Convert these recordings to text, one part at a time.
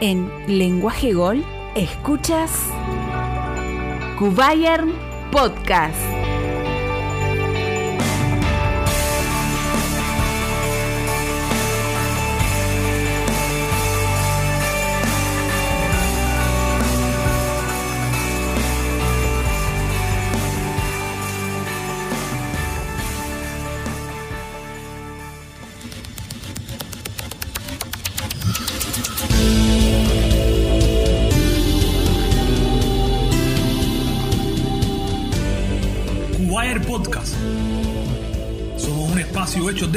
En Lenguaje Gol, escuchas Kubayern Podcast.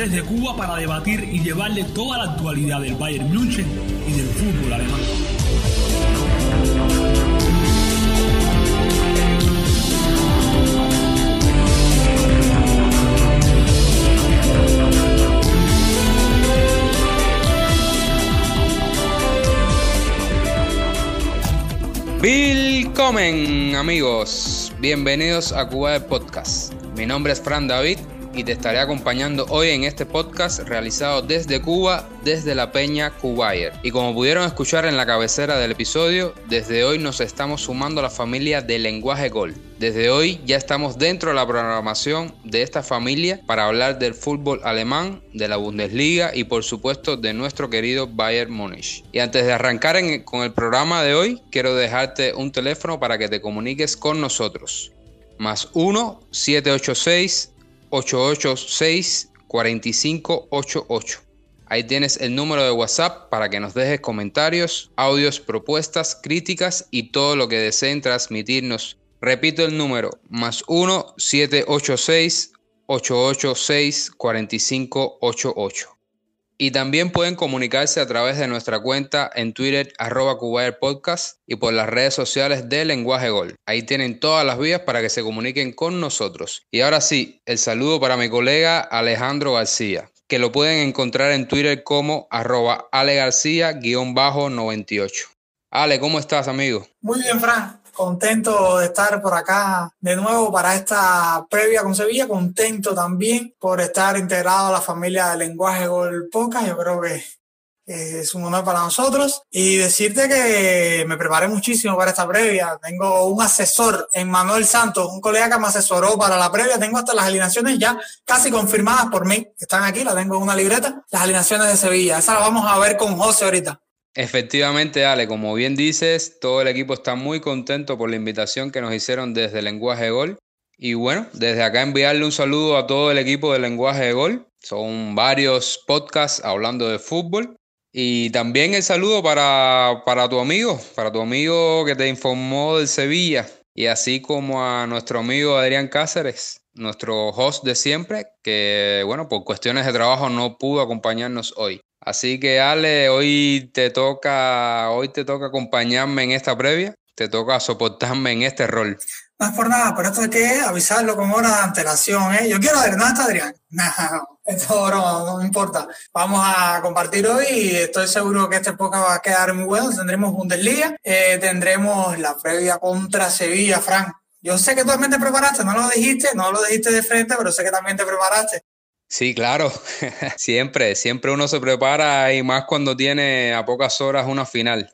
Desde Cuba para debatir y llevarle toda la actualidad del Bayern München y del fútbol alemán. Willkommen amigos, bienvenidos a Cuba del Podcast. Mi nombre es Fran David y te estaré acompañando hoy en este podcast realizado desde Cuba, desde la Peña Cubayer. Y como pudieron escuchar en la cabecera del episodio, desde hoy nos estamos sumando a la familia de Lenguaje Gol. Desde hoy ya estamos dentro de la programación de esta familia para hablar del fútbol alemán, de la Bundesliga y por supuesto de nuestro querido Bayern Múnich. Y antes de arrancar con el programa de hoy, quiero dejarte un teléfono para que te comuniques con nosotros. Más 1 786 886 4588. Ahí tienes el número de WhatsApp para que nos dejes comentarios, audios, propuestas, críticas y todo lo que deseen transmitirnos. Repito el número, más 1 786 886 4588. Y también pueden comunicarse a través de nuestra cuenta en Twitter, arroba Podcast, y por las redes sociales de Lenguaje Gol. Ahí tienen todas las vías para que se comuniquen con nosotros. Y ahora sí, el saludo para mi colega Alejandro García, que lo pueden encontrar en Twitter como arroba Ale García-98. Ale, ¿cómo estás, amigo? Muy bien, Fran. Contento de estar por acá de nuevo para esta previa con Sevilla. Contento también por estar integrado a la familia de Lenguaje Gol Podcast. Yo creo que es un honor para nosotros. Y decirte que me preparé muchísimo para esta previa. Tengo un asesor en Manuel Santos, un colega que me asesoró para la previa. Tengo hasta las alineaciones ya casi confirmadas por mí. Están aquí, la tengo en una libreta. Las alineaciones de Sevilla. Esa la vamos a ver con José ahorita. Efectivamente, Ale, como bien dices, todo el equipo está muy contento por la invitación que nos hicieron desde Lenguaje Gol. Y bueno, desde acá enviarle un saludo a todo el equipo de Lenguaje de Gol. Son varios podcasts hablando de fútbol. Y también el saludo para, para tu amigo, para tu amigo que te informó del Sevilla. Y así como a nuestro amigo Adrián Cáceres, nuestro host de siempre, que bueno, por cuestiones de trabajo no pudo acompañarnos hoy. Así que Ale, hoy te toca, hoy te toca acompañarme en esta previa, te toca soportarme en este rol. No es por nada, pero esto hay que avisarlo con horas de antelación, ¿eh? Yo quiero ver, ¿dónde está Adrián? No, esto no, no importa. Vamos a compartir hoy y estoy seguro que esta época va a quedar muy bueno. Tendremos Bundesliga, eh, tendremos la previa contra Sevilla, Frank. Yo sé que tú también te preparaste, no lo dijiste, no lo dijiste de frente, pero sé que también te preparaste. Sí, claro, siempre, siempre uno se prepara y más cuando tiene a pocas horas una final.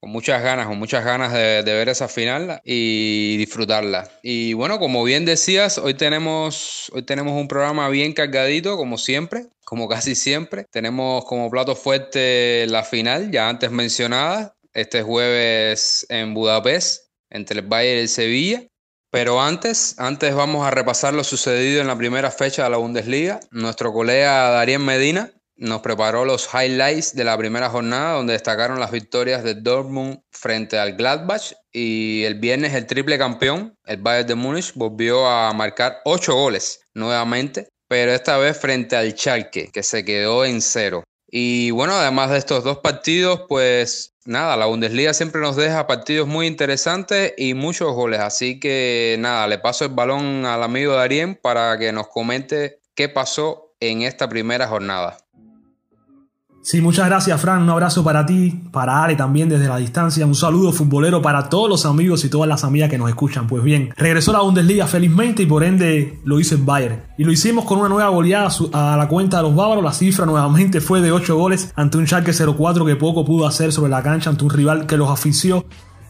Con muchas ganas, con muchas ganas de, ver esa final y disfrutarla. Y bueno, como bien decías, hoy tenemos, hoy tenemos un programa bien cargadito, como siempre, como casi siempre. Tenemos como plato fuerte la final, ya antes mencionada, este jueves en Budapest, entre el Bayern y el Sevilla. Pero antes, antes vamos a repasar lo sucedido en la primera fecha de la Bundesliga. Nuestro colega Darien Medina nos preparó los highlights de la primera jornada, donde destacaron las victorias de Dortmund frente al Gladbach. Y el viernes el triple campeón, el Bayern de Múnich, volvió a marcar ocho goles nuevamente, pero esta vez frente al Schalke, que se quedó en cero. Y bueno, además de estos dos partidos, pues nada, la Bundesliga siempre nos deja partidos muy interesantes y muchos goles. Así que nada, le paso el balón al amigo Darien para que nos comente qué pasó en esta primera jornada. Sí, muchas gracias, Fran. Un abrazo para ti, para Ale también desde la distancia. Un saludo futbolero para todos los amigos y todas las amigas que nos escuchan. Pues bien, regresó la Bundesliga felizmente y por ende lo hizo el Bayern. Y lo hicimos con una nueva goleada a la cuenta de los bávaros. La cifra nuevamente fue de 8 goles ante un Schalke 04 que poco pudo hacer sobre la cancha ante un rival que los afició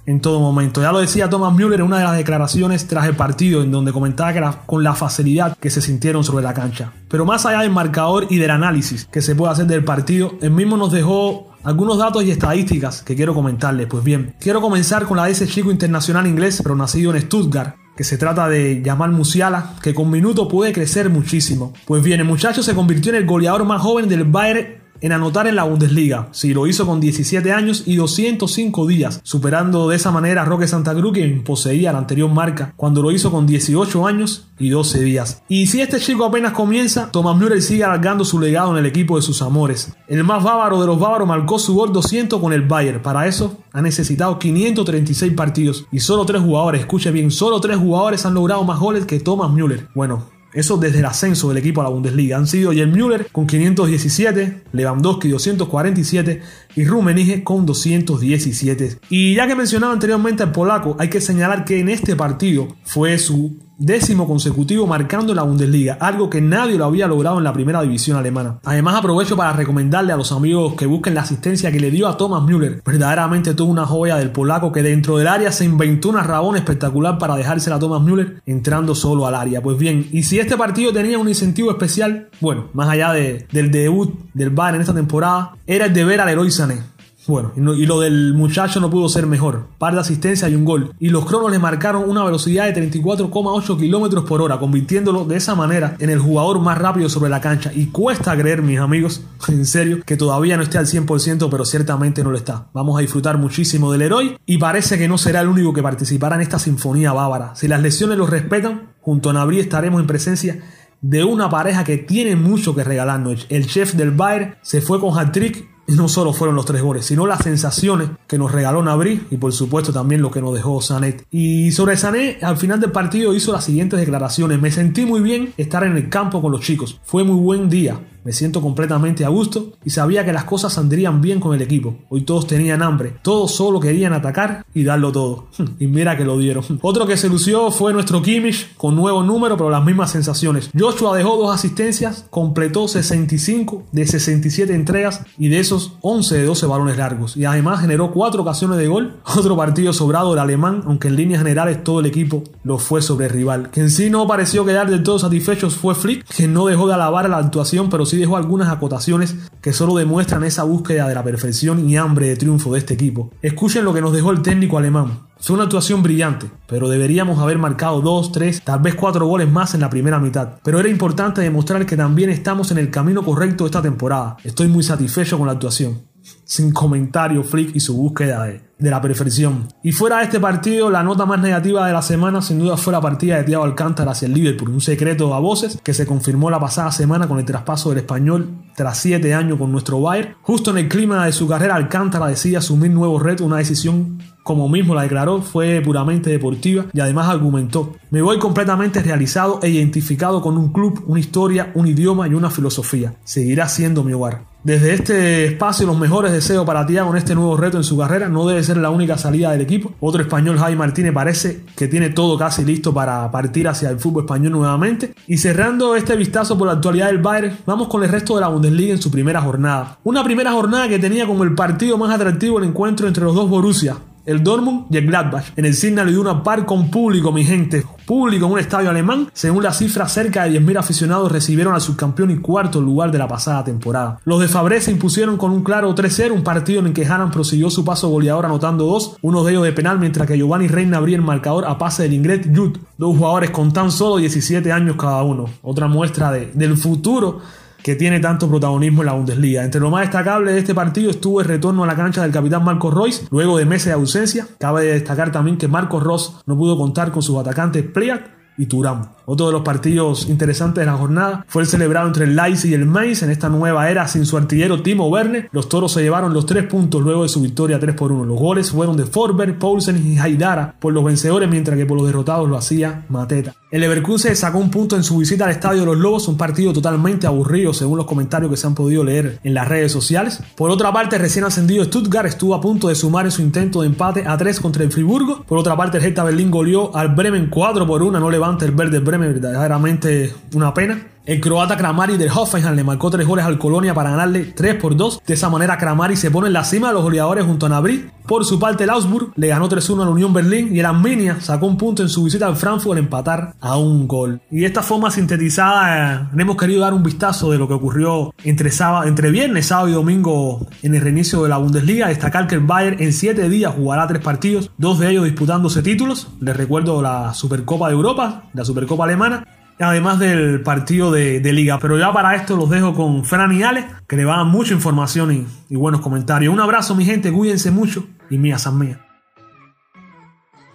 en todo momento. Ya lo decía Thomas Müller en una de las declaraciones tras el partido, en donde comentaba que con la facilidad que se sintieron sobre la cancha. Pero más allá del marcador y del análisis que se puede hacer del partido, el mismo nos dejó algunos datos y estadísticas que quiero comentarles. Pues bien, quiero comenzar con la de ese chico internacional inglés, pero nacido en Stuttgart, que se trata de Jamal Musiala, que con minuto puede crecer muchísimo. Pues bien, el muchacho se convirtió en el goleador más joven del Bayern en anotar en la Bundesliga. Sí, lo hizo con 17 años y 205 días, superando de esa manera a Roque Santa Cruz, quien poseía la anterior marca, cuando lo hizo con 18 años y 12 días. Y si este chico apenas comienza, Thomas Müller sigue alargando su legado en el equipo de sus amores. El más bávaro de los bávaros marcó su gol 200 con el Bayern. Para eso ha necesitado 536 partidos y solo 3 jugadores, escuche bien, solo 3 jugadores han logrado más goles que Thomas Müller. Bueno, eso desde el ascenso del equipo a la Bundesliga. Han sido Jen Müller con 517, Lewandowski 247 y Rummenigge con 217. Y ya que mencionaba anteriormente al polaco, hay que señalar que en este partido fue su décimo consecutivo marcando la Bundesliga, algo que nadie lo había logrado en la primera división alemana. Además aprovecho para recomendarle a los amigos que busquen la asistencia que le dio a Thomas Müller. Verdaderamente tuvo una joya del polaco que dentro del área se inventó una rabón espectacular para dejársela a Thomas Müller entrando solo al área. Pues bien, y si este partido tenía un incentivo especial, bueno, más allá del debut del Bayern en esta temporada, era el de ver al héroe Sané. Bueno, y lo del muchacho no pudo ser mejor. Par de asistencia y un gol. Y los cronos le marcaron una velocidad de 34,8 kilómetros por hora, convirtiéndolo de esa manera en el jugador más rápido sobre la cancha. Y cuesta creer, mis amigos, en serio, que todavía no esté al 100%, pero ciertamente no lo está. Vamos a disfrutar muchísimo del héroe y parece que no será el único que participará en esta sinfonía bávara. Si las lesiones lo respetan, junto a Nabri estaremos en presencia de una pareja que tiene mucho que regalarnos. El chef del Bayern se fue con hat-trick no solo fueron los tres goles, sino las sensaciones que nos regaló Nabri y por supuesto también lo que nos dejó Sanet. Y sobre Sanet, al final del partido hizo las siguientes declaraciones. Me sentí muy bien estar en el campo con los chicos. Fue muy buen día. Me siento completamente a gusto y sabía que las cosas saldrían bien con el equipo. Hoy todos tenían hambre, todos solo querían atacar y darlo todo. y mira que lo dieron. Otro que se lució fue nuestro Kimmich con nuevo número pero las mismas sensaciones. Joshua dejó dos asistencias, completó 65 de 67 entregas y de esos 11 de 12 balones largos. Y además generó 4 ocasiones de gol. Otro partido sobrado del alemán, aunque en líneas generales todo el equipo lo fue sobre rival. Que en sí no pareció quedar del todo satisfechos fue Flick, que no dejó de alabar la actuación pero sí dejó algunas acotaciones que solo demuestran esa búsqueda de la perfección y hambre de triunfo de este equipo. Escuchen lo que nos dejó el técnico alemán. Fue una actuación brillante, pero deberíamos haber marcado dos, tres, tal vez cuatro goles más en la primera mitad. Pero era importante demostrar que también estamos en el camino correcto esta temporada. Estoy muy satisfecho con la actuación sin comentario Flick y su búsqueda de, la perfección. Y fuera de este partido, la nota más negativa de la semana sin duda fue la partida de Thiago Alcántara hacia el Liverpool, un secreto a voces que se confirmó la pasada semana con el traspaso del español tras 7 años con nuestro Bayern. Justo en el clima de su carrera, Alcántara decide asumir nuevos retos, una decisión como mismo la declaró, fue puramente deportiva y además argumentó, me voy completamente realizado e identificado con un club, una historia, un idioma y una filosofía. Seguirá siendo mi hogar. Desde este espacio, los mejores deseos para Tiago en este nuevo reto en su carrera. No debe ser la única salida del equipo. Otro español, Javi Martínez, parece que tiene todo casi listo para partir hacia el fútbol español nuevamente. Y cerrando este vistazo por la actualidad del Bayern, vamos con el resto de la Bundesliga en su primera jornada. Una primera jornada que tenía como el partido más atractivo el encuentro entre los dos Borussia, el Dortmund y el Gladbach. En el Signal Iduna Park con público, mi gente. Público en un estadio alemán. Según la cifra, cerca de 10.000 aficionados recibieron al subcampeón y cuarto lugar de la pasada temporada. Los de Fabre se impusieron con un claro 3-0, un partido en el que Hanan prosiguió su paso goleador anotando dos, uno de ellos de penal, mientras que Giovanni Reina abría el marcador a pase del inglés Jude. Dos jugadores con tan solo 17 años cada uno. Otra muestra de, del futuro que tiene tanto protagonismo en la Bundesliga. Entre lo más destacable de este partido estuvo el retorno a la cancha del capitán Marcos Royce luego de meses de ausencia. Cabe destacar también que Marcos Ross no pudo contar con sus atacantes Pliat y Turán. Otro de los partidos interesantes de la jornada fue el celebrado entre el Leipzig y el Mainz en esta nueva era sin su artillero Timo Werner. Los toros se llevaron los tres puntos luego de su victoria 3 por 1. Los goles fueron de Forber, Paulsen y Haidara por los vencedores, mientras que por los derrotados lo hacía Mateta. El Leverkusen sacó un punto en su visita al Estadio de los Lobos, un partido totalmente aburrido según los comentarios que se han podido leer en las redes sociales. Por otra parte, recién ascendido Stuttgart estuvo a punto de sumar en su intento de empate a 3 contra el Friburgo. Por otra parte, el Hertha Berlín goleó al Bremen 4 por 1, no el verde Bremen, verdaderamente una pena. El croata Kramari del Hoffenheim le marcó tres goles al Colonia para ganarle 3 por 2. De esa manera Kramari se pone en la cima de los goleadores junto a Nabri. Por su parte el Augsburg le ganó 3-1 a la Unión Berlín y el Arminia sacó un punto en su visita al Frankfurt al empatar a un gol. Y de esta forma sintetizada eh, hemos querido dar un vistazo de lo que ocurrió entre, sábado, entre viernes, sábado y domingo en el reinicio de la Bundesliga. Destacar que el Bayern en 7 días jugará tres partidos, dos de ellos disputándose títulos. Les recuerdo la Supercopa de Europa, la Supercopa Alemana además del partido de, liga. Pero ya para esto los dejo con Fran y Ale, que le van mucha información y, buenos comentarios. Un abrazo, mi gente, cuídense mucho y mía san mía.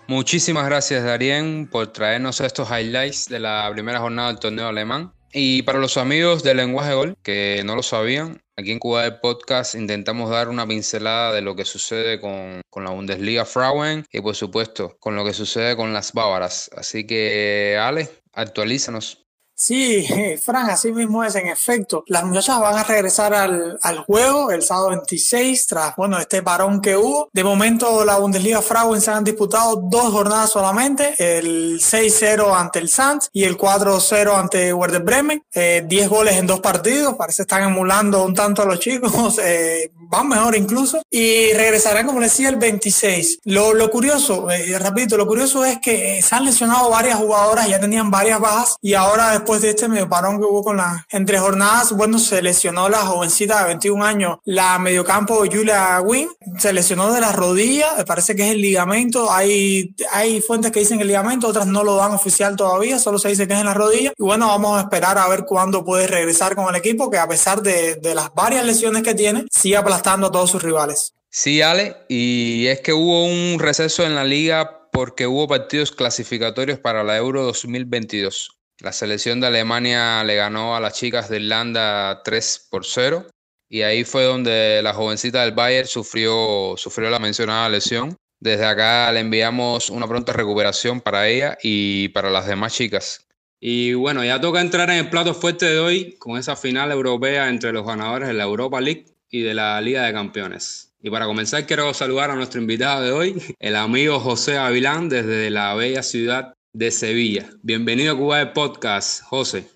Muchísimas gracias, Darien, por traernos estos highlights de la primera jornada del torneo alemán. Y para los amigos del lenguaje gol que no lo sabían, aquí en Cuba del Podcast intentamos dar una pincelada de lo que sucede con, con, la Bundesliga Frauen y por supuesto con lo que sucede con las bávaras. Así que, Ale, actualízanos. Sí, Fran, así mismo es, en efecto. Las muchachas van a regresar al, al, juego el sábado 26 tras, bueno, este parón que hubo. De momento, la Bundesliga Frauen se han disputado dos jornadas solamente, el 6-0 ante el Sanz y el 4-0 ante Werder Bremen. Eh, 10 goles en dos partidos, parece que están emulando un tanto a los chicos, eh, van mejor incluso. Y regresarán, como les decía, el 26. Lo, lo curioso, eh, repito, lo curioso es que se han lesionado varias jugadoras, ya tenían varias bajas y ahora de este medio parón que hubo con las entre jornadas, bueno, se lesionó la jovencita de 21 años, la mediocampo Julia Wynn, se lesionó de la rodilla, me parece que es el ligamento, hay, hay fuentes que dicen el ligamento, otras no lo dan oficial todavía, solo se dice que es en la rodilla, y bueno, vamos a esperar a ver cuándo puede regresar con el equipo, que a pesar de, de las varias lesiones que tiene, sigue aplastando a todos sus rivales. Sí, Ale, y es que hubo un receso en la liga porque hubo partidos clasificatorios para la Euro 2022. La selección de Alemania le ganó a las chicas de Irlanda 3 por 0 y ahí fue donde la jovencita del Bayern sufrió, sufrió la mencionada lesión. Desde acá le enviamos una pronta recuperación para ella y para las demás chicas. Y bueno, ya toca entrar en el plato fuerte de hoy con esa final europea entre los ganadores de la Europa League y de la Liga de Campeones. Y para comenzar quiero saludar a nuestro invitado de hoy, el amigo José Avilán desde la bella ciudad de Sevilla. Bienvenido a Cuba de Podcast, José.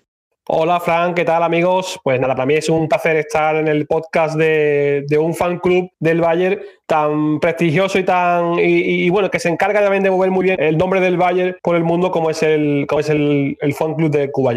Hola, Fran, ¿qué tal, amigos? Pues nada, para mí es un placer estar en el podcast de, un fan club del Bayern tan prestigioso y tan y, bueno que se encarga también de mover muy bien el nombre del Bayern por el mundo como es el como es el, el fan club de Cuba.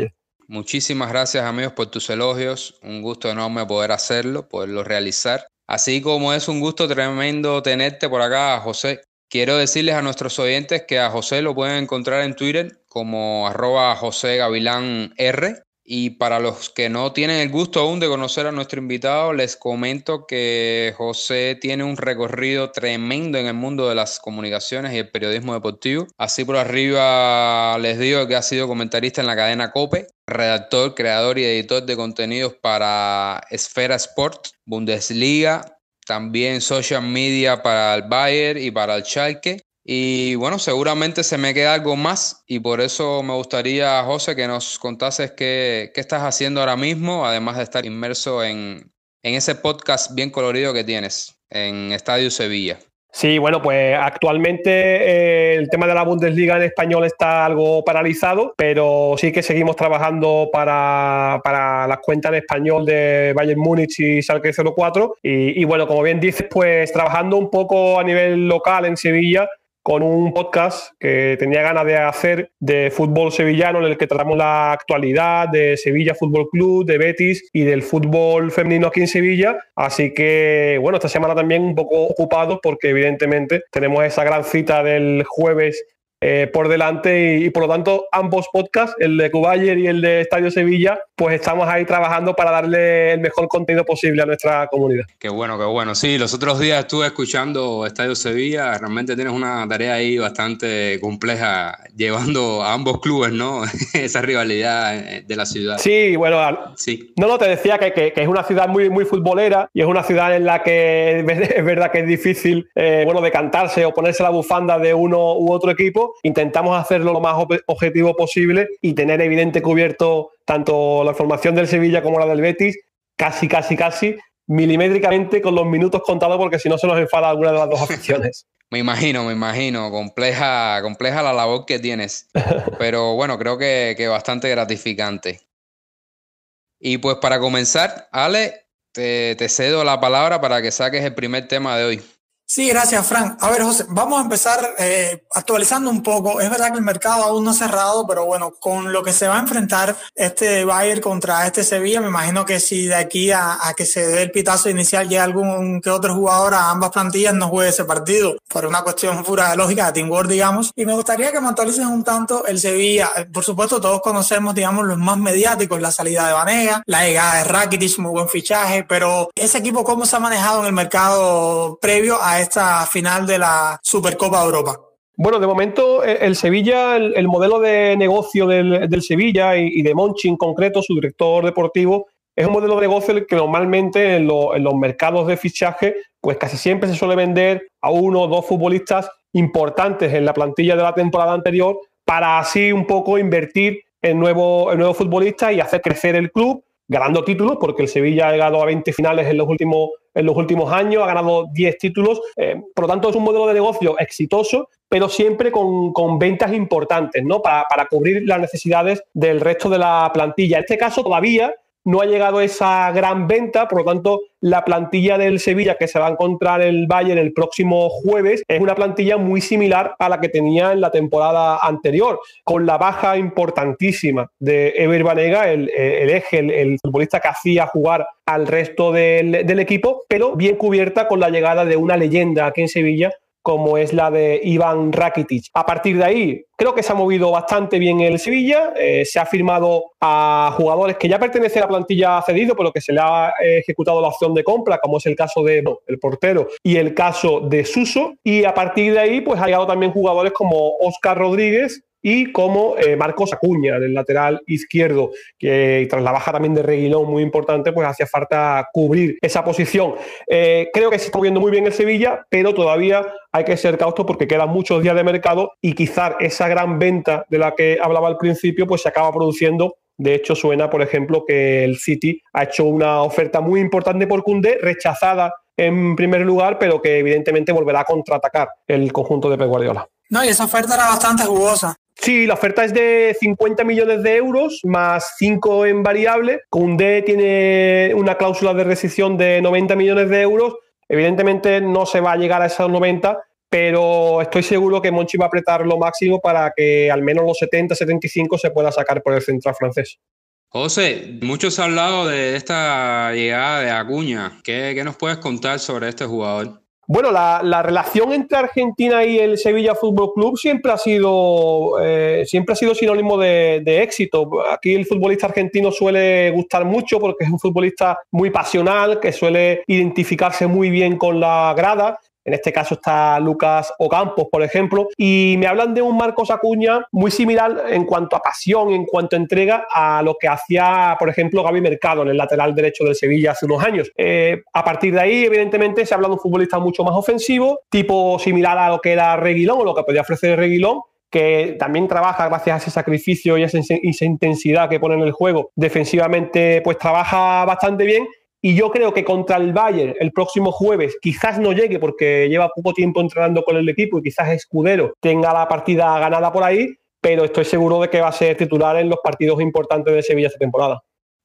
Muchísimas gracias amigos por tus elogios, un gusto enorme poder hacerlo, poderlo realizar. Así como es un gusto tremendo tenerte por acá, José. Quiero decirles a nuestros oyentes que a José lo pueden encontrar en Twitter como arroba José Gavilán R. Y para los que no tienen el gusto aún de conocer a nuestro invitado, les comento que José tiene un recorrido tremendo en el mundo de las comunicaciones y el periodismo deportivo. Así por arriba les digo que ha sido comentarista en la cadena Cope, redactor, creador y editor de contenidos para Esfera Sport, Bundesliga, también social media para el Bayern y para el Schalke. Y bueno, seguramente se me queda algo más y por eso me gustaría, José, que nos contases qué, qué estás haciendo ahora mismo, además de estar inmerso en, en ese podcast bien colorido que tienes en Estadio Sevilla. Sí, bueno, pues actualmente eh, el tema de la Bundesliga en español está algo paralizado, pero sí que seguimos trabajando para, para las cuentas en español de Bayern Múnich y Schalke 04. Y, y bueno, como bien dices, pues trabajando un poco a nivel local en Sevilla con un podcast que tenía ganas de hacer de fútbol sevillano en el que tratamos la actualidad de Sevilla Fútbol Club, de Betis y del fútbol femenino aquí en Sevilla. Así que, bueno, esta semana también un poco ocupado porque evidentemente tenemos esa gran cita del jueves eh, por delante y, por lo tanto ambos podcasts, el de Cubayer y el de Estadio Sevilla, pues estamos ahí trabajando para darle el mejor contenido posible a nuestra comunidad. Qué bueno, qué bueno. Sí, los otros días estuve escuchando Estadio Sevilla, realmente tienes una tarea ahí bastante compleja llevando a ambos clubes, ¿no? Esa rivalidad de la ciudad. Sí, bueno, sí. no, no, te decía que, que, es una ciudad muy, muy futbolera y es una ciudad en la que es verdad que es difícil, eh, bueno, decantarse o ponerse la bufanda de uno u otro equipo intentamos hacerlo lo más objetivo posible y tener evidente cubierto tanto la formación del Sevilla como la del Betis, casi, casi, casi, milimétricamente con los minutos contados, porque si no se nos enfada alguna de las dos aficiones. Me imagino, me imagino, compleja, compleja la labor que tienes, pero bueno, creo que, que bastante gratificante. Y pues para comenzar, Ale, te, te cedo la palabra para que saques el primer tema de hoy. Sí, gracias, Frank. A ver, José, vamos a empezar eh, actualizando un poco. Es verdad que el mercado aún no ha cerrado, pero bueno, con lo que se va a enfrentar este Bayern contra este Sevilla, me imagino que si de aquí a, que se dé el pitazo inicial llega algún que otro jugador a ambas plantillas no juegue ese partido, por una cuestión pura de lógica de teamwork, digamos. Y me gustaría que me actualicen un tanto el Sevilla. Por supuesto, todos conocemos, digamos, los más mediáticos, la salida de Vanega, la llegada de Rakitic, muy buen fichaje, pero ese equipo, ¿cómo se ha manejado en el mercado previo a esta final de la Supercopa Europa? Bueno, de momento eh, el Sevilla, el, modelo de negocio del, Sevilla y, de Monchi en concreto, su director deportivo, es un modelo de negocio que normalmente en, los mercados de fichaje, pues casi siempre se suele vender a uno o dos futbolistas importantes en la plantilla de la temporada anterior para así un poco invertir en nuevos en nuevo futbolistas y hacer crecer el club ganando títulos, porque el Sevilla ha llegado a 20 finales en los últimos, en los últimos años, ha ganado 10 títulos, eh, por lo tanto es un modelo de negocio exitoso, pero siempre con, con ventas importantes, ¿no? Para, para, cubrir las necesidades del resto de la plantilla. En este caso todavía no ha llegado esa gran venta, por lo tanto, la plantilla del Sevilla que se va a encontrar el Bayern el próximo jueves es una plantilla muy similar a la que tenía en la temporada anterior, con la baja importantísima de Ever Banega, el, eje, el, futbolista que hacía jugar al resto del, del equipo, pero bien cubierta con la llegada de una leyenda aquí en Sevilla como es la de Iván Rakitic. A partir de ahí, creo que se ha movido bastante bien el Sevilla, eh, se ha firmado a jugadores que ya pertenecen a la plantilla cedido, pero que se le ha ejecutado la opción de compra, como es el caso de el portero y el caso de Suso, y a partir de ahí, pues ha llegado también jugadores como Oscar Rodríguez, y como eh, Marcos Acuña, del lateral izquierdo, que tras la baja también de Reguilón muy importante, pues hacía falta cubrir esa posición. Eh, creo que se está moviendo muy bien el Sevilla, pero todavía hay que ser cauto porque quedan muchos días de mercado y quizás esa gran venta de la que hablaba al principio, pues se acaba produciendo de hecho, suena, por ejemplo, que el City ha hecho una oferta muy importante por Cundé, rechazada en primer lugar, pero que evidentemente volverá a contraatacar el conjunto de Pep Guardiola. No, y esa oferta era bastante jugosa. Sí, la oferta es de 50 millones de euros más 5 en variable. Cundé tiene una cláusula de rescisión de 90 millones de euros. Evidentemente no se va a llegar a esos 90, pero estoy seguro que Monchi va a apretar lo máximo para que al menos los 70-75 se pueda sacar por el central francés. José, muchos han hablado de esta llegada de Acuña. ¿Qué, nos puedes contar sobre este jugador? Bueno, la, relación entre Argentina y el Sevilla Fútbol Club siempre ha sido, eh, siempre ha sido sinónimo de, éxito. Aquí el futbolista argentino suele gustar mucho porque es un futbolista muy pasional, que suele identificarse muy bien con la grada en este caso está Lucas Ocampos, por ejemplo, y me hablan de un Marcos Acuña muy similar en cuanto a pasión, en cuanto a entrega a lo que hacía, por ejemplo, Gaby Mercado en el lateral derecho del Sevilla hace unos años. Eh, a partir de ahí, evidentemente, se habla de un futbolista mucho más ofensivo, tipo similar a lo que era Reguilón o lo que podía ofrecer Reguilón, que también trabaja gracias a ese sacrificio y esa, esa intensidad que pone en el juego. Defensivamente, pues trabaja bastante bien y yo creo que contra el Bayern el próximo jueves quizás no llegue porque lleva poco tiempo entrenando con el equipo y quizás Escudero tenga la partida ganada por ahí, pero estoy seguro de que va a ser titular en los partidos importantes de Sevilla esta temporada.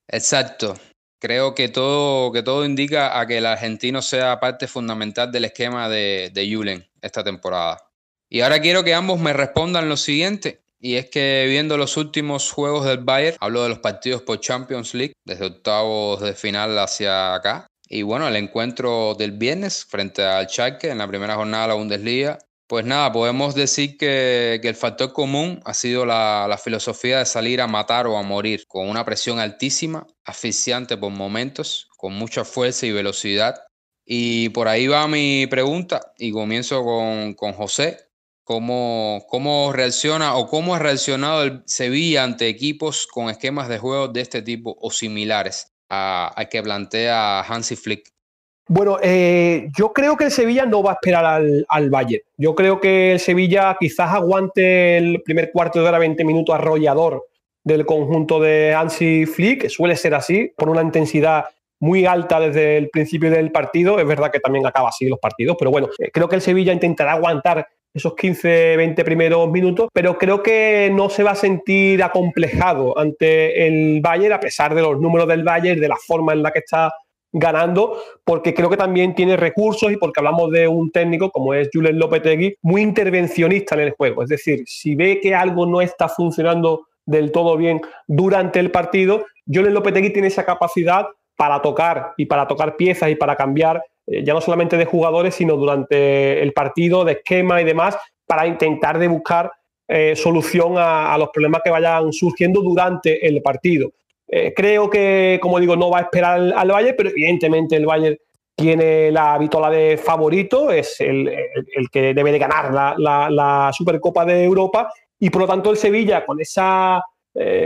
Exacto. Creo que todo, que todo indica a que el argentino sea parte fundamental del esquema de, de Julen esta temporada. Y ahora quiero que ambos me respondan lo siguiente. Y es que viendo los últimos juegos del Bayern, hablo de los partidos por Champions League, desde octavos de final hacia acá. Y bueno, el encuentro del viernes frente al Schalke en la primera jornada de la Bundesliga, Pues nada, podemos decir que, el factor común ha sido la, la, filosofía de salir a matar o a morir, con una presión altísima, asfixiante por momentos, con mucha fuerza y velocidad. Y por ahí va mi pregunta y comienzo con, con José. ¿Cómo, ¿Cómo reacciona o cómo ha reaccionado el Sevilla ante equipos con esquemas de juego de este tipo o similares al que plantea Hansi Flick? Bueno, eh, yo creo que el Sevilla no va a esperar al, al Bayern. Yo creo que el Sevilla quizás aguante el primer cuarto de hora, 20 minutos arrollador del conjunto de Hansi Flick. Suele ser así, por una intensidad muy alta desde el principio del partido. Es verdad que también acaba así los partidos, pero bueno, eh, creo que el Sevilla intentará aguantar esos 15, 20 primeros minutos, pero creo que no se va a sentir acomplejado ante el Bayern, a pesar de los números del Bayern, de la forma en la que está ganando, porque creo que también tiene recursos y porque hablamos de un técnico como es Julen Lopetegui, muy intervencionista en el juego. Es decir, si ve que algo no está funcionando del todo bien durante el partido, Julen Lopetegui tiene esa capacidad para tocar y para tocar piezas y para cambiar ya no solamente de jugadores, sino durante el partido, de esquema y demás, para intentar de buscar eh, solución a, los problemas que vayan surgiendo durante el partido. Eh, creo que, como digo, no va a esperar al, Bayern, pero evidentemente el Bayern tiene la vitola de favorito, es el, que debe de ganar la, Supercopa de Europa y por lo tanto el Sevilla con esa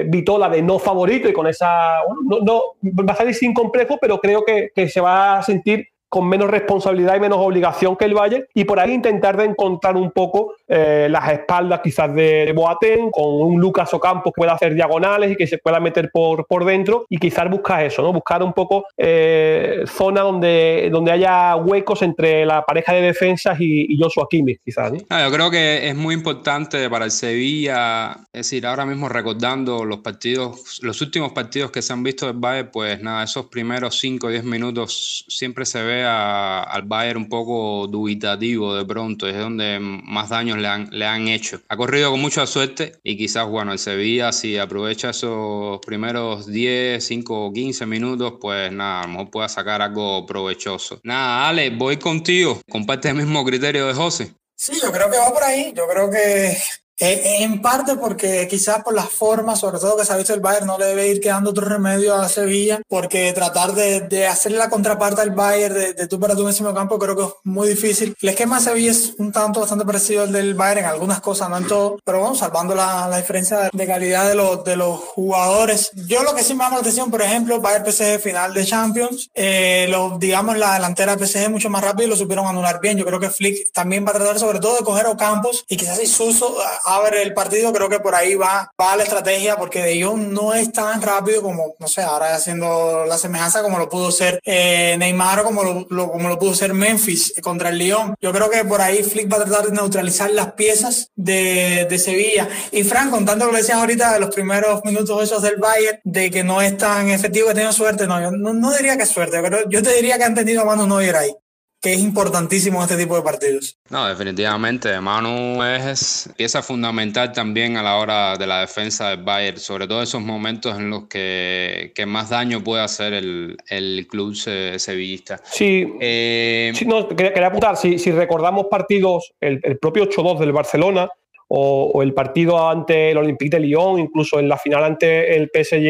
vitola de no favorito y con esa... no, no, va a salir sin complejo, pero creo que se va a sentir con menos responsabilidad y menos obligación que el Bayern y por ahí intentar de encontrar un poco eh, las espaldas quizás de, Boateng con un Lucas Ocampos que pueda hacer diagonales y que se pueda meter por, por dentro y quizás buscar eso, ¿no? buscar un poco eh, zona donde, donde haya huecos entre la pareja de defensas y, y Joshua Kimmich quizás. yo creo que es muy importante para el Sevilla, es decir, ahora mismo recordando los partidos, los últimos partidos que se han visto del Bayern, pues nada, esos primeros 5 o 10 minutos siempre se ve al Bayern un poco dubitativo de pronto, es donde más daños le han, le han hecho. Ha corrido con mucha suerte y quizás, bueno, el Sevilla si aprovecha esos primeros 10, 5 o 15 minutos, pues nada, a lo mejor pueda sacar algo provechoso. Nada, Ale, voy contigo. Comparte el mismo criterio de José. Sí, yo creo que va por ahí. Yo creo que eh, en parte porque quizás por las formas, sobre todo que se ha visto el Bayern, no le debe ir quedando otro remedio a Sevilla, porque tratar de, de hacer la contraparte al Bayern de, de tú para tu máximo campo creo que es muy difícil. El esquema de Sevilla es un tanto bastante parecido al del Bayern en algunas cosas, no en todo, pero bueno, salvando la, la diferencia de calidad de los, de los jugadores. Yo lo que sí me llama la atención, por ejemplo, Bayern PSG final de Champions, eh, lo, digamos la delantera PSG mucho más rápido y lo supieron anular bien. Yo creo que Flick también va a tratar sobre todo de coger a Campos y quizás Isuso ver el partido, creo que por ahí va, va la estrategia, porque De Jong no es tan rápido como, no sé, ahora haciendo la semejanza como lo pudo ser eh, Neymar o como lo, como lo pudo ser Memphis contra el Lyon. Yo creo que por ahí Flick va a tratar de neutralizar las piezas de, de Sevilla. Y Frank, con tanto que decías ahorita de los primeros minutos esos del Bayern, de que no es tan efectivo, que tenido suerte, no, yo no, no diría que es suerte, pero yo te diría que han tenido a Manu Neuer ahí que es importantísimo en este tipo de partidos. No, definitivamente. Manu es pieza fundamental también a la hora de la defensa del Bayern, sobre todo esos momentos en los que, que más daño puede hacer el, el club sevillista. Sí, eh, sí no, quería, apuntar, si, si, recordamos partidos, el, el propio 8-2 del Barcelona o, o, el partido ante el Olympique de Lyon, incluso en la final ante el PSG,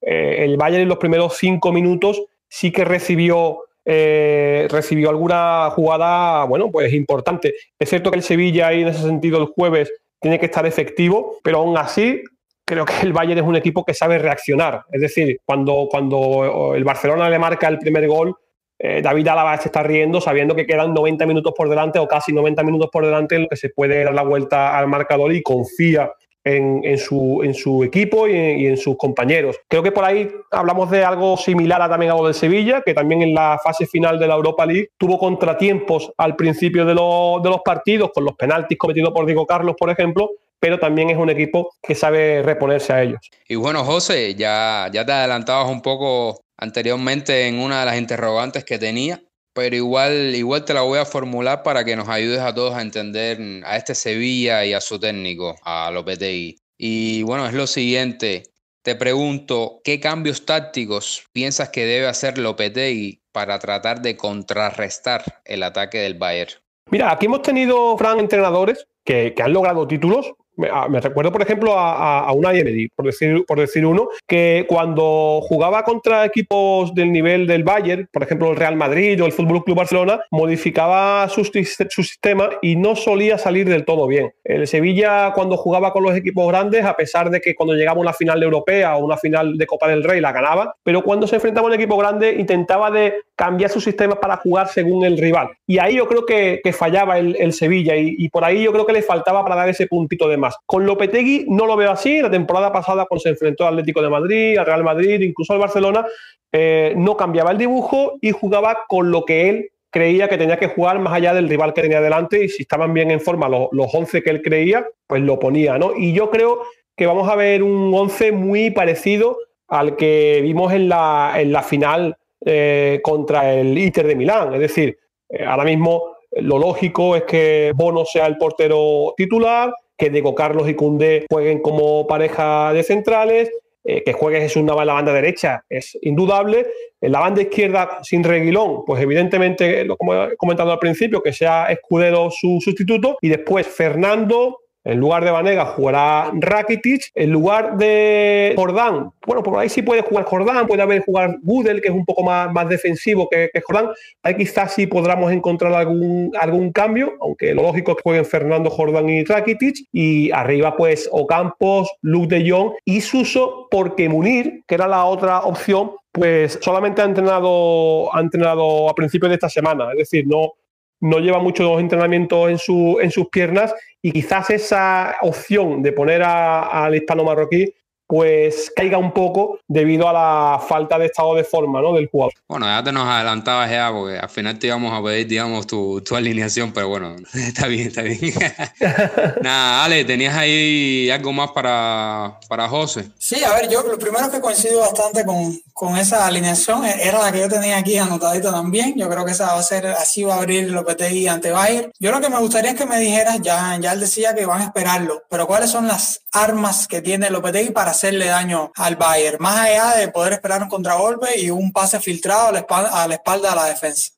eh, el Bayern en los primeros cinco minutos sí que recibió eh, recibió alguna jugada, bueno, pues importante. Es cierto que el Sevilla ahí en ese sentido el jueves tiene que estar efectivo, pero aún así creo que el Bayern es un equipo que sabe reaccionar. Es decir, cuando, cuando el Barcelona le marca el primer gol, eh, David se está riendo sabiendo que quedan 90 minutos por delante o casi 90 minutos por delante en lo que se puede dar la vuelta al marcador y confía en, su, equipo y en, sus compañeros. Creo que por ahí hablamos de algo similar a también a lo del Sevilla, que también en la fase final de la Europa League tuvo contratiempos al principio de, de los partidos, con los penaltis cometidos por Diego Carlos, por ejemplo, pero también es un equipo que sabe reponerse a ellos. Y bueno, José, ya, ya te adelantabas un poco anteriormente en una de las interrogantes que tenía pero igual, igual te la voy a formular para que nos ayudes a todos a entender a este Sevilla y a su técnico, a Lopetegui. Y bueno, es lo siguiente, te pregunto, ¿qué cambios tácticos piensas que debe hacer Lopetegui para tratar de contrarrestar el ataque del Bayern? Mira, aquí hemos tenido, Fran, entrenadores que, que han logrado títulos me, recuerdo, por ejemplo, a, a una Emery, por decir, por decir uno, que cuando jugaba contra equipos del nivel del Bayern, por ejemplo el Real Madrid o el Fútbol Club Barcelona, modificaba su, su, sistema y no solía salir del todo bien. El Sevilla, cuando jugaba con los equipos grandes, a pesar de que cuando llegaba a una final europea o una final de Copa del Rey la ganaba, pero cuando se enfrentaba a un equipo grande intentaba de cambiar su sistema para jugar según el rival. Y ahí yo creo que, que fallaba el, el Sevilla y, y por ahí yo creo que le faltaba para dar ese puntito de más. Con Lopetegui no lo veo así. La temporada pasada, cuando se enfrentó al Atlético de Madrid, al Real Madrid, incluso al Barcelona, eh, no cambiaba el dibujo y jugaba con lo que él creía que tenía que jugar más allá del rival que tenía delante y si estaban bien en forma los, los 11 que él creía, pues lo ponía, ¿no? Y yo creo que vamos a ver un 11 muy parecido al que vimos en la, en la final eh, contra el Inter de Milán. Es decir, eh, ahora mismo lo lógico es que Bono sea el portero titular, que Diego Carlos y Cundé jueguen como pareja de centrales, eh, que juegue Jesús Nava en la banda derecha es indudable. En la banda izquierda sin Reguilón, pues evidentemente, como he comentado al principio, que sea Escudero su sustituto. Y después Fernando, en lugar de Vanega jugará Rakitic. En lugar de Jordán, bueno, por ahí sí puede jugar Jordán, puede haber jugar Gudel, que es un poco más, más defensivo que, que, Jordán. Ahí quizás sí podamos encontrar algún, algún cambio, aunque lo lógico es que jueguen Fernando Jordán y Rakitic. Y arriba, pues, Ocampos, Luke de Jong y Suso, porque Munir, que era la otra opción, pues solamente ha entrenado, ha entrenado a principios de esta semana. Es decir, no, no lleva muchos entrenamientos en, su, en sus piernas y quizás esa opción de poner al hispano marroquí pues caiga un poco debido a la falta de estado de forma ¿no? del jugador. Bueno, ya te nos adelantabas ya, porque al final te íbamos a pedir, digamos, tu, tu alineación, pero bueno, está bien, está bien. Nada, Ale, ¿tenías ahí algo más para, para José? Sí, a ver, yo lo primero que coincido bastante con, con esa alineación era la que yo tenía aquí anotadita también. Yo creo que esa va a ser, así va a abrir Lopetegui ante Bayern. Yo lo que me gustaría es que me dijeras, ya, ya él decía que van a esperarlo, pero ¿cuáles son las armas que tiene Lopetegui para hacerle daño al Bayern, más allá de poder esperar un contragolpe y un pase filtrado a la espalda, a la, de la defensa.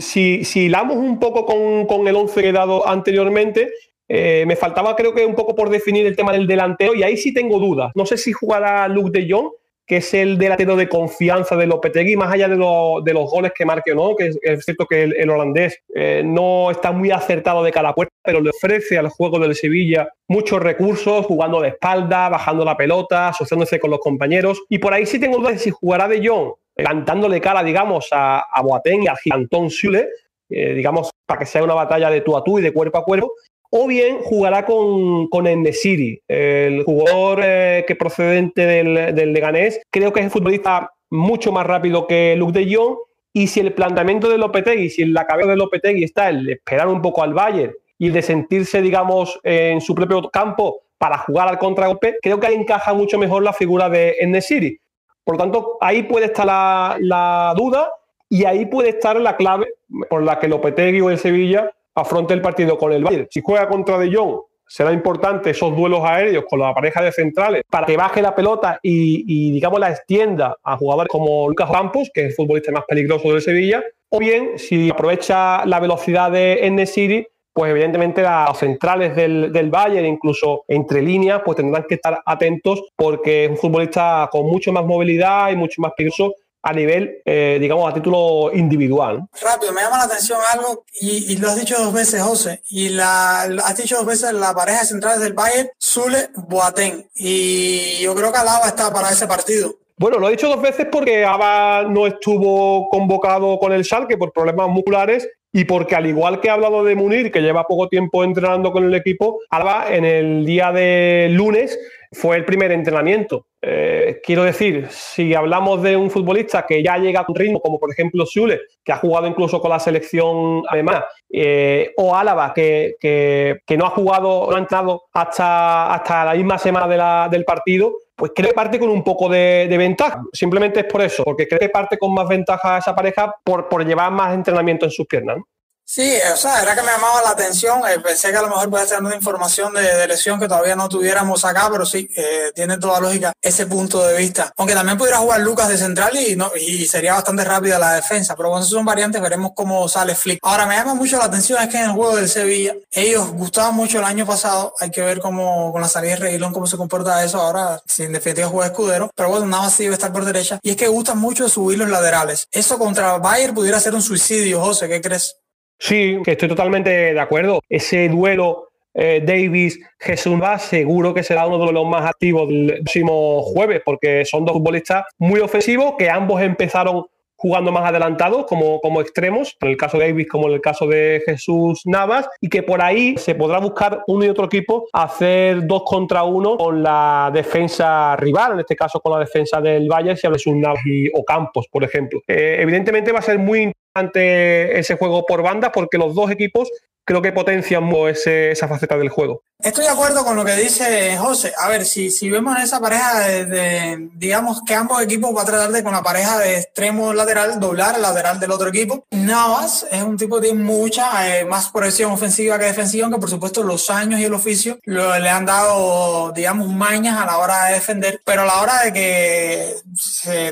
Si, si hilamos un poco con, con el 11 que he dado anteriormente, eh, me faltaba creo que un poco por definir el tema del delantero y ahí sí tengo dudas. No sé si jugará Luke de Jong, que es el delantero de confianza de Lopetegui, más allá de, lo, de los goles que marque o no, que es, cierto que el, holandés eh, no está muy acertado de cada puerta, pero le ofrece al juego del Sevilla muchos recursos, jugando de espalda, bajando la pelota, asociándose con los compañeros, y por ahí sí tengo dudas de si jugará de Jong, plantándole cara, digamos, a, a Boateng y a Gigantón Sule, eh, digamos, para que sea una batalla de tú a tú y de cuerpo a cuerpo, o bien jugará con, con el jugador eh, que procedente del, Leganés. Creo que es un futbolista mucho más rápido que Luke de Jong. Y si el planteamiento de Lopetegui, si en la cabeza de Lopetegui está el esperar un poco al Bayern y de sentirse, digamos, en su propio campo para jugar al contragolpe, creo que ahí encaja mucho mejor la figura de Enesiri. Por lo tanto, ahí puede estar la, la duda y ahí puede estar la clave por la que Lopetegui o el Sevilla afronte el partido con el Bayern. Si juega contra De Jong, será importante esos duelos aéreos con la pareja de centrales para que baje la pelota y, digamos, la extienda a jugadores como Lucas Campos, que es el futbolista más peligroso del Sevilla, o bien si aprovecha la velocidad de Enesiri, pues evidentemente los centrales del, del Bayern, incluso entre líneas, pues tendrán que estar atentos porque es un futbolista con mucho más movilidad y mucho más peligroso a nivel, eh, digamos, a título individual. Rápido, me llama la atención algo, y, y, lo has dicho dos veces, José, y la, has dicho dos veces la pareja de centrales del Bayern, Zule, Boateng, y yo creo que Alaba está para ese partido. Bueno, lo he dicho dos veces porque Aba no estuvo convocado con el Schalke por problemas musculares y porque al igual que he hablado de Munir, que lleva poco tiempo entrenando con el equipo, Alba en el día de lunes fue el primer entrenamiento. Eh, quiero decir, si hablamos de un futbolista que ya llega con ritmo, como por ejemplo Zule, que ha jugado incluso con la selección alemana, eh, o Álava, que, que, no ha jugado, no ha entrado hasta, hasta la misma semana del partido, pues creo que parte con un poco de, ventaja. Simplemente es por eso, porque creo que parte con más ventaja esa pareja por, por llevar más entrenamiento en sus piernas. Sí, o sea, era que me llamaba la atención. Eh, pensé que a lo mejor podía tener una información de, lesión que todavía no tuviéramos acá, pero sí, eh, tiene toda lógica ese punto de vista. Aunque también pudiera jugar Lucas de central y, no, y sería bastante rápida la defensa, pero bueno, son variantes, veremos cómo sale Flick. Ahora, me llama mucho la atención es que en el juego del Sevilla, ellos gustaban mucho el año pasado, hay que ver cómo con la salida de Reguilón, cómo se comporta eso ahora, sin definitiva juega escudero, pero bueno, nada más sí debe estar por derecha. Y es que gustan mucho subir los laterales. Eso contra Bayern pudiera ser un suicidio, José, ¿qué crees? Sí, que estoy totalmente de acuerdo. Ese duelo eh, Davis, Jesús va seguro que será uno de los más activos del próximo jueves, porque son dos futbolistas muy ofensivos que ambos empezaron jugando más adelantados como, como extremos, en el caso de Davis como en el caso de Jesús Navas, y que por ahí se podrá buscar uno y otro equipo hacer dos contra uno con la defensa rival, en este caso con la defensa del Valle, si Jesús Navas y Ocampos, por ejemplo. Eh, evidentemente va a ser muy ante ese juego por banda porque los dos equipos creo que potencian esa faceta del juego. Estoy de acuerdo con lo que dice José. A ver, si, si vemos esa pareja de, digamos que ambos equipos van a tratar de con la pareja de extremo lateral doblar el lateral del otro equipo. Navas es un tipo que tiene mucha eh, más progresión ofensiva que defensiva, aunque por supuesto los años y el oficio le han dado, digamos, mañas a la hora de defender, pero a la hora de que,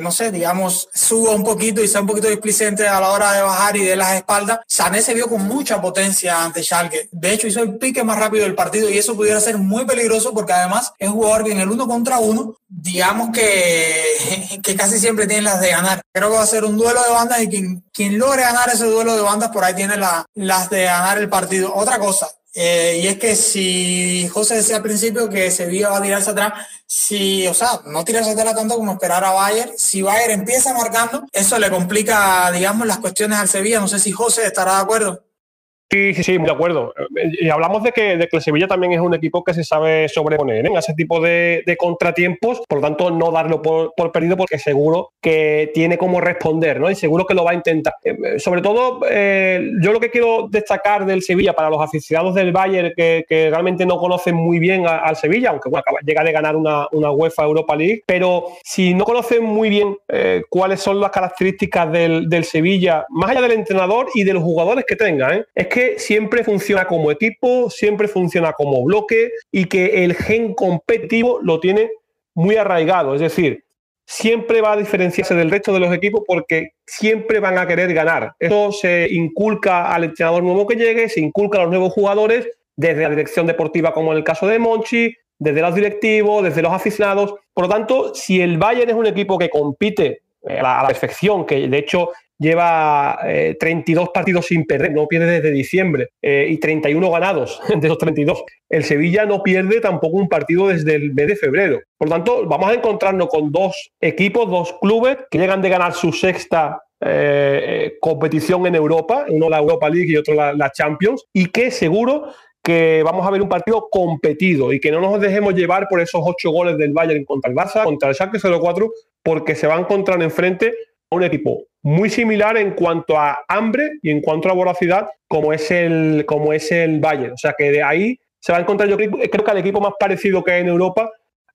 no sé, digamos, suba un poquito y sea un poquito displicente a la hora de bajar y de las espaldas, Sané se vio con mucha potencia ante Schalke. De hecho, hizo el pique más rápido del partido y eso pudiera ser muy peligroso porque además es jugador que en el uno contra uno, digamos que, que casi siempre tiene las de ganar. Creo que va a ser un duelo de bandas y quien, quien logre ganar ese duelo de bandas por ahí tiene las de ganar el partido. Otra cosa, eh, y es que si José decía al principio que Sevilla va a tirarse atrás, si, o sea, no tirarse atrás tanto como esperar a Bayern, si Bayern empieza marcando, eso le complica, digamos, las cuestiones al Sevilla. No sé si José estará de acuerdo. Sí, sí, sí, de acuerdo. Y hablamos de que, de que el Sevilla también es un equipo que se sabe sobreponer en ese tipo de, contratiempos, por lo tanto no darlo por, perdido porque seguro que tiene como responder, ¿no? Y seguro que lo va a intentar. Eh, sobre todo, eh, yo lo que quiero destacar del Sevilla para los aficionados del Bayern que, realmente no conocen muy bien al Sevilla, aunque bueno, llega de ganar una, UEFA Europa League, pero si no conocen muy bien eh, cuáles son las características del, del, Sevilla, más allá del entrenador y de los jugadores que tenga, es que siempre funciona como equipo, siempre funciona como bloque y que el gen competitivo lo tiene muy arraigado. Es decir, siempre va a diferenciarse del resto de los equipos porque siempre van a querer ganar. Esto se inculca al entrenador nuevo que llegue, se inculca a los nuevos jugadores desde la dirección deportiva, como en el caso de Monchi, desde los directivos, desde los aficionados. Por lo tanto, si el Bayern es un equipo que compite a la, perfección, que de hecho lleva 32 eh, partidos sin perder, no pierde desde diciembre, eh, y 31 ganados de esos 32. El Sevilla no pierde tampoco un partido desde el mes de febrero. Por lo tanto, vamos a encontrarnos con dos equipos, dos clubes que llegan de ganar su sexta eh, competición en Europa, uno la Europa League y otro la, Champions, y que seguro que vamos a ver un partido competido y que no nos dejemos llevar por esos ocho goles del Bayern contra el Barça, contra el Schalke 04, porque se va a encontrar enfrente a un equipo muy similar en cuanto a hambre y en cuanto a voracidad como es el, como es el Bayern. O sea que de ahí se va a encontrar, yo creo, que el equipo más parecido que hay en Europa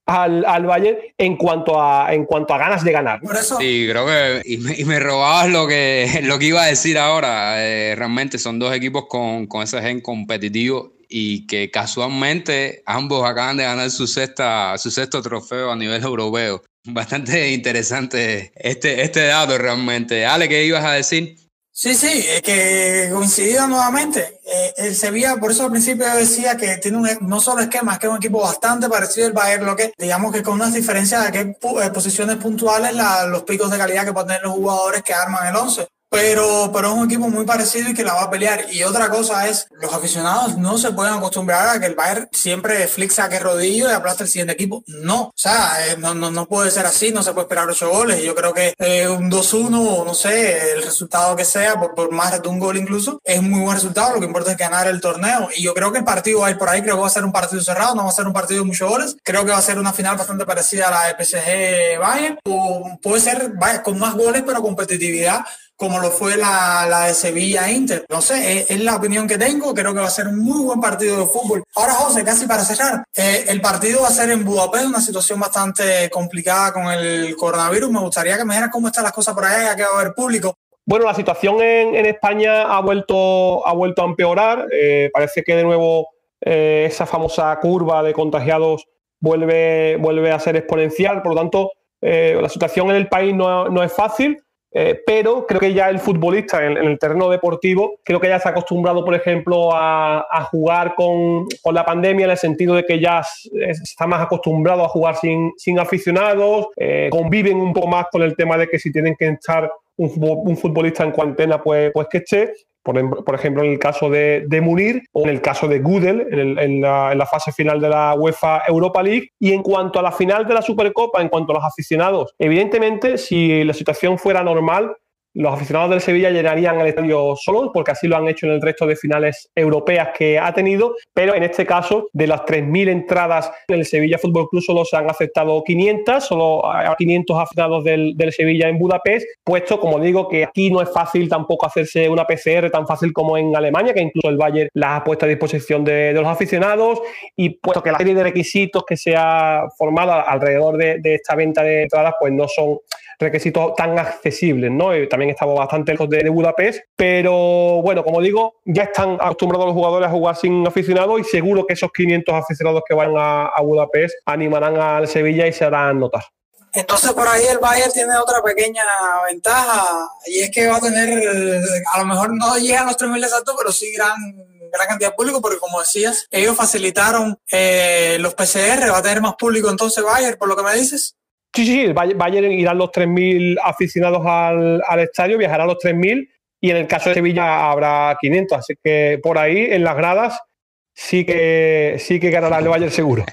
al, al Bayern en cuanto a en cuanto a ganas de ganar. Sí, creo que y me, y me, robabas lo que lo que iba a decir ahora. Eh, realmente son dos equipos con, con, ese gen competitivo y que casualmente ambos acaban de ganar su sexta su sexto trofeo a nivel europeo. Bastante interesante este, este dato realmente. Ale, ¿qué ibas a decir? Sí, sí, es que coincidido nuevamente. Eh, el Sevilla, por eso al principio decía que tiene un, no solo esquema, es que es un equipo bastante parecido al Bayern, lo que digamos que con unas diferencias de que eh, posiciones puntuales, los picos de calidad que pueden tener los jugadores que arman el 11 pero, pero es un equipo muy parecido y que la va a pelear. Y otra cosa es, los aficionados no se pueden acostumbrar a que el Bayern siempre flixa que rodillo y aplasta el siguiente equipo. No, o sea, eh, no, no, no, puede ser así, no se puede esperar ocho goles. Yo creo que eh, un 2-1, no sé, el resultado que sea, por, por, más de un gol incluso, es muy buen resultado. Lo que importa es ganar el torneo. Y yo creo que el partido va a ir por ahí, creo que va a ser un partido cerrado, no va a ser un partido de muchos goles. Creo que va a ser una final bastante parecida a la de PSG Bayern, o puede ser vaya, con más goles, pero competitividad como lo fue la, de Sevilla-Inter. No sé, es, la opinión que tengo, creo que va a ser un muy buen partido de fútbol. Ahora, José, casi para cerrar, eh, el partido va a ser en Budapest, una situación bastante complicada con el coronavirus. Me gustaría que me dijeras cómo están las cosas por allá, ya que va a haber público. Bueno, la situación en, España ha vuelto, ha vuelto a empeorar. Eh, parece que de nuevo eh, esa famosa curva de contagiados vuelve, vuelve a ser exponencial. Por lo tanto, la situación en el país no, no es fácil. Eh, pero creo que ya el futbolista en, el terreno deportivo, creo que ya se ha acostumbrado, por ejemplo, a, jugar con, la pandemia en el sentido de que ya está más acostumbrado a jugar sin, aficionados, eh, conviven un poco más con el tema de que si tienen que estar un, futbolista en cuarentena, pues, pues que esté por, ejemplo, en el caso de, Munir o en el caso de Gudel en, la, fase final de la UEFA Europa League. Y en cuanto a la final de la Supercopa, en cuanto a los aficionados, evidentemente, si la situación fuera normal, los aficionados del Sevilla llenarían el estadio solos, porque así lo han hecho en el resto de finales europeas que ha tenido, pero en este caso, de las 3.000 entradas en el Sevilla Fútbol Club, solo se han aceptado 500, solo a 500 aficionados del, Sevilla en Budapest, puesto, como digo, que aquí no es fácil tampoco hacerse una PCR tan fácil como en Alemania, que incluso el Bayern la ha puesto a disposición de, los aficionados, y puesto que la serie de requisitos que se ha formado alrededor de, de esta venta de entradas, pues no son requisitos tan accesibles, ¿no? también estamos bastante lejos de, Budapest, pero bueno, como digo, ya están acostumbrados los jugadores a jugar sin aficionados y seguro que esos 500 aficionados que van a, Budapest animarán al Sevilla y se harán notar. Entonces por ahí el Bayern tiene otra pequeña ventaja y es que va a tener, a lo mejor no llegan los 3.000 exactos, pero sí gran, gran cantidad de público porque como decías, ellos facilitaron eh, los PCR, va a tener más público entonces Bayern, por lo que me dices. Sí, sí, sí, Bayern irán los 3.000 aficionados al, al estadio, viajarán los 3.000 y en el caso de Sevilla habrá 500. Así que por ahí, en las gradas, sí que, sí que ganará el Bayern seguro.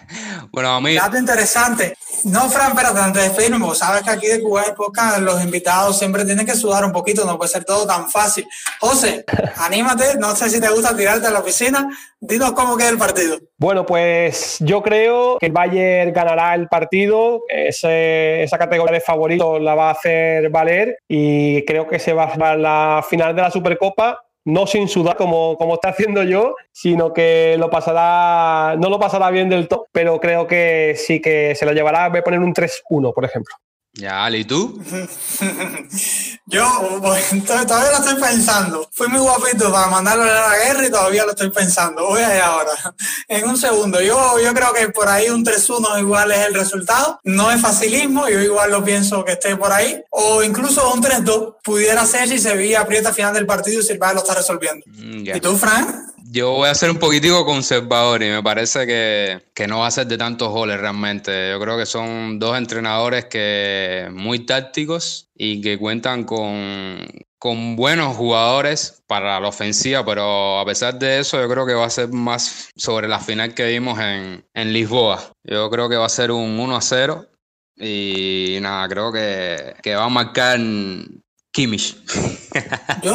bueno, a mí... Dato interesante. No, Fran, espérate, antes de despedirme, sabes que aquí de Cuba Podcast los invitados siempre tienen que sudar un poquito, no puede ser todo tan fácil. José, anímate, no sé si te gusta tirarte a la oficina, dinos cómo queda el partido. Bueno, pues yo creo que el Bayern ganará el partido, esa categoría de favorito la va a hacer valer y creo que se va a la final de la Supercopa no sin sudar como, como está haciendo yo, sino que lo pasará, no lo pasará bien del todo, pero creo que sí que se lo llevará. Voy a poner un 3-1, por ejemplo. Ya, ¿y tú? Yo todavía lo estoy pensando. Fui muy guapito para mandarlo a la guerra y todavía lo estoy pensando. Voy a ir ahora. En un segundo. Yo, yo creo que por ahí un 3-1 igual es el resultado. No es facilismo. Yo igual lo pienso que esté por ahí. O incluso un 3-2 pudiera ser si se veía aprieta final del partido y Silva lo está resolviendo. Mm, ¿Y tú, Frank? Yo voy a ser un poquitico conservador y me parece que, que, no va a ser de tantos goles realmente. Yo creo que son dos entrenadores que muy tácticos y que cuentan con, con buenos jugadores para la ofensiva, pero a pesar de eso yo creo que va a ser más sobre la final que vimos en, en Lisboa. Yo creo que va a ser un 1 a 0 y nada, creo que, que va a marcar Kimmich.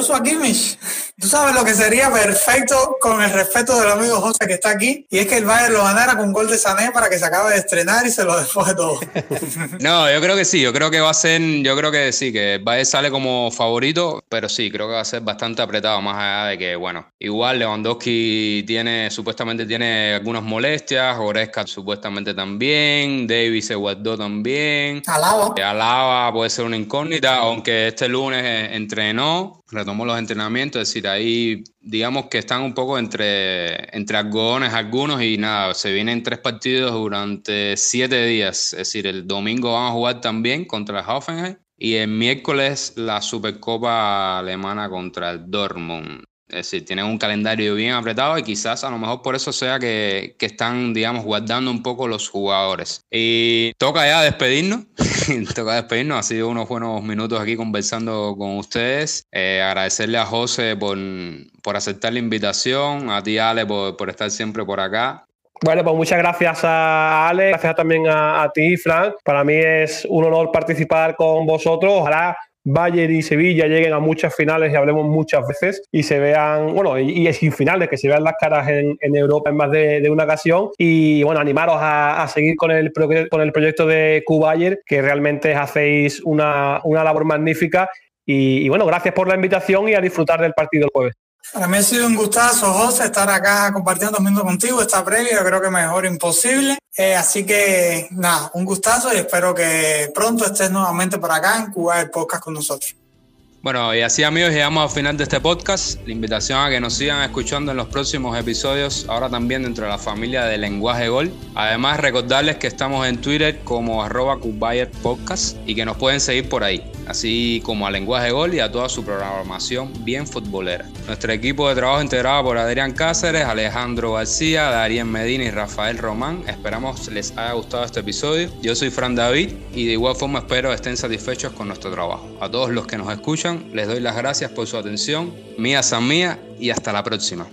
soy Kimmich. Tú sabes lo que sería perfecto con el respeto del amigo José que está aquí, y es que el Bayern lo ganara con gol de Sané para que se acabe de estrenar y se lo despoje todo. no, yo creo que sí, yo creo que va a ser, yo creo que sí, que el Bayern sale como favorito, pero sí, creo que va a ser bastante apretado, más allá de que, bueno, igual Lewandowski tiene, supuestamente tiene algunas molestias, Oresca supuestamente también, Davis se guardó también. Alaba. Alaba puede ser una incógnita, aunque este lunes eh, entrenó, retomó los entrenamientos, es decir, ahí digamos que están un poco entre, entre algodones algunos y nada, se vienen tres partidos durante siete días, es decir, el domingo van a jugar también contra el Hoffenheim y el miércoles la Supercopa Alemana contra el Dortmund. Es decir, tienen un calendario bien apretado y quizás a lo mejor por eso sea que, que, están, digamos, guardando un poco los jugadores. Y toca ya despedirnos. toca despedirnos. Ha sido unos buenos minutos aquí conversando con ustedes. Eh, agradecerle a José por, por, aceptar la invitación, a ti Ale por, por estar siempre por acá. Bueno, pues muchas gracias a Ale, gracias también a, a ti, Frank. Para mí es un honor participar con vosotros. Ojalá Bayern y Sevilla lleguen a muchas finales y hablemos muchas veces y se vean, bueno, y, es sin finales, que se vean las caras en, Europa en más de, una ocasión y bueno, animaros a, seguir con el, con el proyecto de Q-Bayer, que realmente hacéis una, labor magnífica y, y bueno, gracias por la invitación y a disfrutar del partido el jueves. Para mí ha sido un gustazo, José, estar acá compartiendo minutos contigo. Esta previa creo que mejor imposible. Eh, así que nada, un gustazo y espero que pronto estés nuevamente por acá en Cuba el podcast con nosotros. Bueno, y así amigos, llegamos al final de este podcast. La invitación a que nos sigan escuchando en los próximos episodios, ahora también dentro de la familia de Lenguaje Gol. Además, recordarles que estamos en Twitter como arroba Podcast y que nos pueden seguir por ahí, así como a Lenguaje Gol y a toda su programación bien futbolera. Nuestro equipo de trabajo integrado por Adrián Cáceres, Alejandro García, Darien Medina y Rafael Román. Esperamos les haya gustado este episodio. Yo soy Fran David y de igual forma espero estén satisfechos con nuestro trabajo. A todos los que nos les doy las gracias por su atención. Mía San Mía y hasta la próxima.